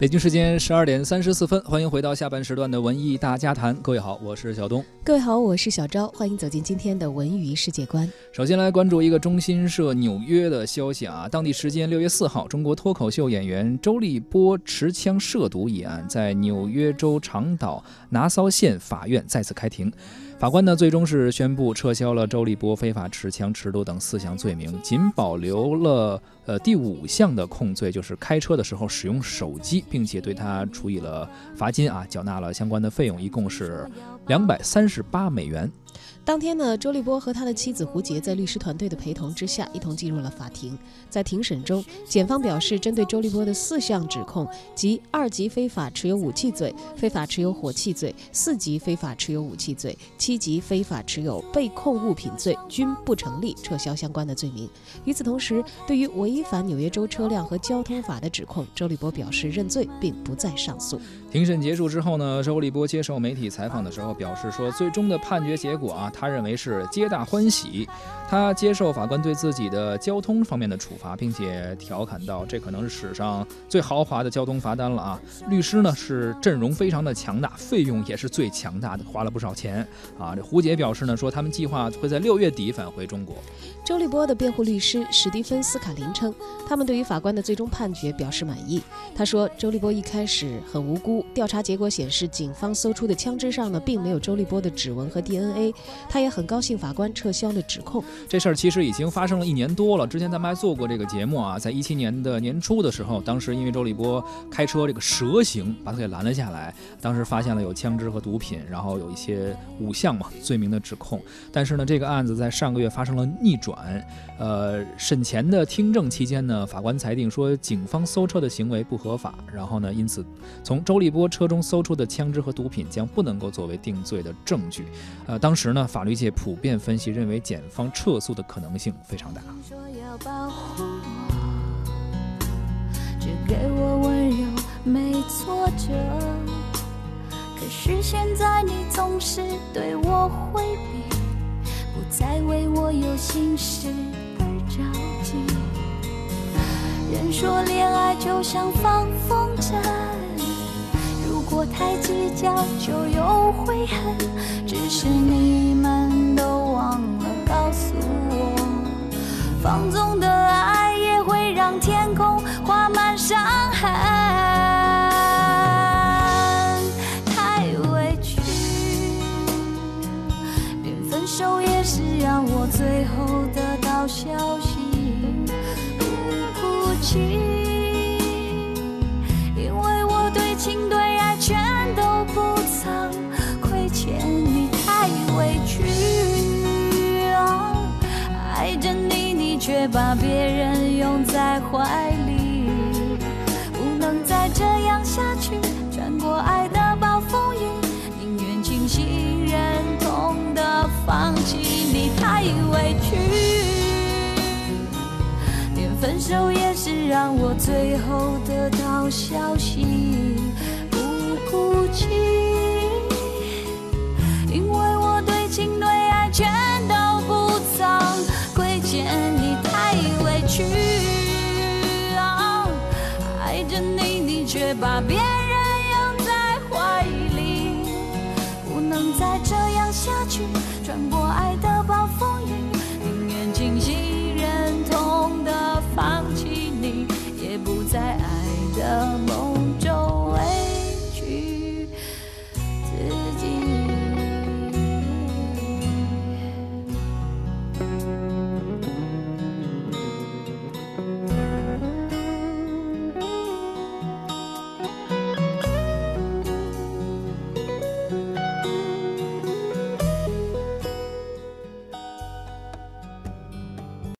北京时间十二点三十四分，欢迎回到下半时段的文艺大家谈。各位好，我是小东。各位好，我是小昭。欢迎走进今天的文娱世界观。首先来关注一个中新社纽约的消息啊，当地时间六月四号，中国脱口秀演员周立波持枪涉毒一案，在纽约州长岛拿骚县法院再次开庭。法官呢，最终是宣布撤销了周立波非法持枪、持毒等四项罪名，仅保留了呃第五项的控罪，就是开车的时候使用手机，并且对他处以了罚金啊，缴纳了相关的费用，一共是两百三十八美元。当天呢，周立波和他的妻子胡洁在律师团队的陪同之下，一同进入了法庭。在庭审中，检方表示，针对周立波的四项指控，即二级非法持有武器罪、非法持有火器罪、四级非法持有武器罪、七级非法持有被控物品罪，均不成立，撤销相关的罪名。与此同时，对于违反纽约州车辆和交通法的指控，周立波表示认罪，并不再上诉。庭审结束之后呢，周立波接受媒体采访的时候表示说，最终的判决结果啊。他认为是皆大欢喜，他接受法官对自己的交通方面的处罚，并且调侃道：“这可能是史上最豪华的交通罚单了啊！”律师呢是阵容非常的强大，费用也是最强大的，花了不少钱啊。这胡杰表示呢，说他们计划会在六月底返回中国。周立波的辩护律师史蒂芬斯卡林称，他们对于法官的最终判决表示满意。他说：“周立波一开始很无辜，调查结果显示，警方搜出的枪支上呢，并没有周立波的指纹和 DNA。”他也很高兴法官撤销了指控。这事儿其实已经发生了一年多了。之前咱们还做过这个节目啊，在一七年的年初的时候，当时因为周立波开车这个蛇行，把他给拦了下来。当时发现了有枪支和毒品，然后有一些五项嘛罪名的指控。但是呢，这个案子在上个月发生了逆转。呃，审前的听证期间呢，法官裁定说警方搜车的行为不合法。然后呢，因此从周立波车中搜出的枪支和毒品将不能够作为定罪的证据。呃，当时呢。法律界普遍分析认为，检方撤诉的可能性非常大说要保护我。只给我温柔，没挫折。可是现在你总是对我回避，不再为我有心事而着急。人说恋爱就像放风筝。如果太计较，就有悔恨。只是你们都忘了告诉我，放纵的爱也会让天空画满伤痕。太委屈，连分手也是让我最后得到消息，不哭泣。因为我对情却把别人拥在怀里，不能再这样下去。穿过爱的暴风雨，宁愿清醒忍痛的放弃。你太委屈，连分手也是让我最后得到消息，不哭泣。着你你却把别人